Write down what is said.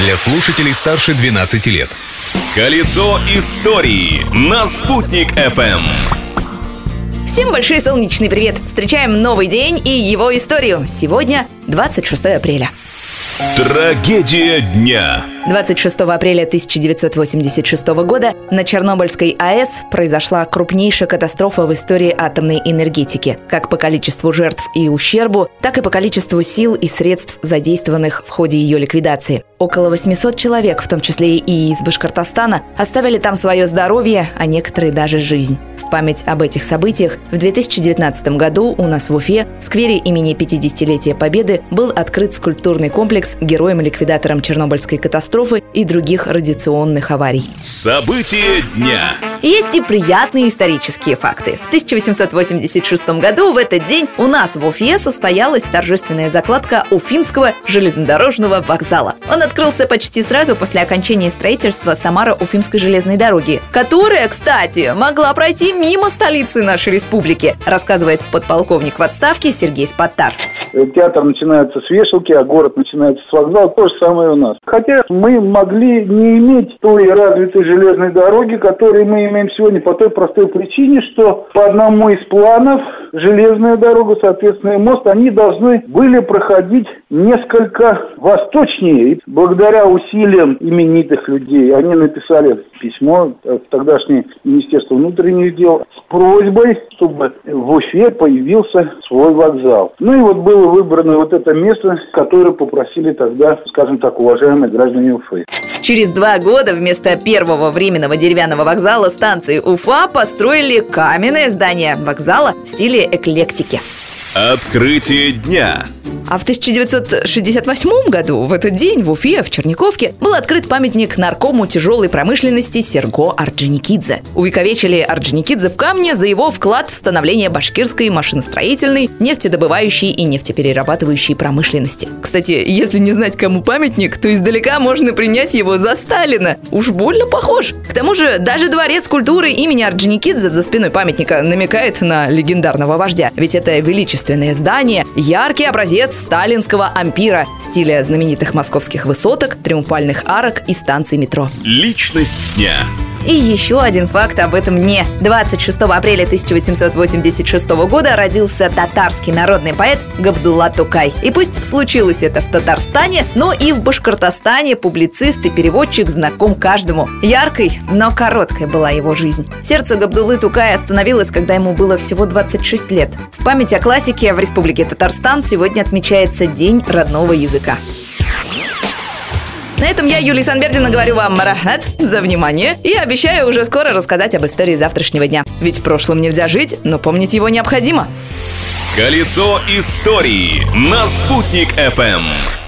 для слушателей старше 12 лет. Колесо истории на «Спутник FM. Всем большой солнечный привет! Встречаем новый день и его историю. Сегодня 26 апреля. Трагедия дня. 26 апреля 1986 года на Чернобыльской АЭС произошла крупнейшая катастрофа в истории атомной энергетики, как по количеству жертв и ущербу, так и по количеству сил и средств, задействованных в ходе ее ликвидации. Около 800 человек, в том числе и из Башкортостана, оставили там свое здоровье, а некоторые даже жизнь. В память об этих событиях в 2019 году у нас в Уфе, в сквере имени 50-летия Победы, был открыт скульптурный комплекс героем-ликвидатором Чернобыльской катастрофы и других радиационных аварий. События дня. Есть и приятные исторические факты. В 1886 году в этот день у нас в Уфе состоялась торжественная закладка Уфимского железнодорожного вокзала. Он открылся почти сразу после окончания строительства Самара-Уфимской железной дороги, которая, кстати, могла пройти мимо столицы нашей республики, рассказывает подполковник в отставке Сергей Спаттар. Театр начинается с вешалки, а город начинается с вокзала. То же самое у нас. Хотя мы могли не иметь той развитой железной дороги, которую мы имеем сегодня по той простой причине, что по одному из планов железная дорога, соответственно, и мост, они должны были проходить несколько восточнее. И благодаря усилиям именитых людей они написали письмо в тогдашнее Министерство внутренних дел с просьбой, чтобы в Уфе появился свой вокзал. Ну и вот было выбрано вот это место, которое попросили тогда, скажем так, уважаемые граждане Уфы. Через два года вместо первого временного деревянного вокзала станции Уфа построили каменное здание вокзала в стиле эклектики. Открытие дня. А в 1968 году в этот день в Уфе, в Черниковке, был открыт памятник наркому тяжелой промышленности Серго Орджоникидзе. Увековечили Орджоникидзе в камне за его вклад в становление башкирской машиностроительной, нефтедобывающей и нефтеперерабатывающей промышленности. Кстати, если не знать, кому памятник, то издалека можно принять его за Сталина. Уж больно похож. К тому же, даже дворец культуры имени Орджоникидзе за спиной памятника намекает на легендарного вождя. Ведь это величественное здание, яркий образец сталинского ампира, стиля знаменитых московских высоток, триумфальных арок и станций метро. Личность дня. И еще один факт об этом дне. 26 апреля 1886 года родился татарский народный поэт Габдулла Тукай. И пусть случилось это в Татарстане, но и в Башкортостане публицист и переводчик знаком каждому. Яркой, но короткой была его жизнь. Сердце Габдуллы Тукая остановилось, когда ему было всего 26 лет. В память о классике в Республике Татарстан сегодня отмечается День родного языка. На этом я, Юлия Санбердина, говорю вам марахат за внимание и обещаю уже скоро рассказать об истории завтрашнего дня. Ведь прошлым нельзя жить, но помнить его необходимо. Колесо истории на «Спутник FM.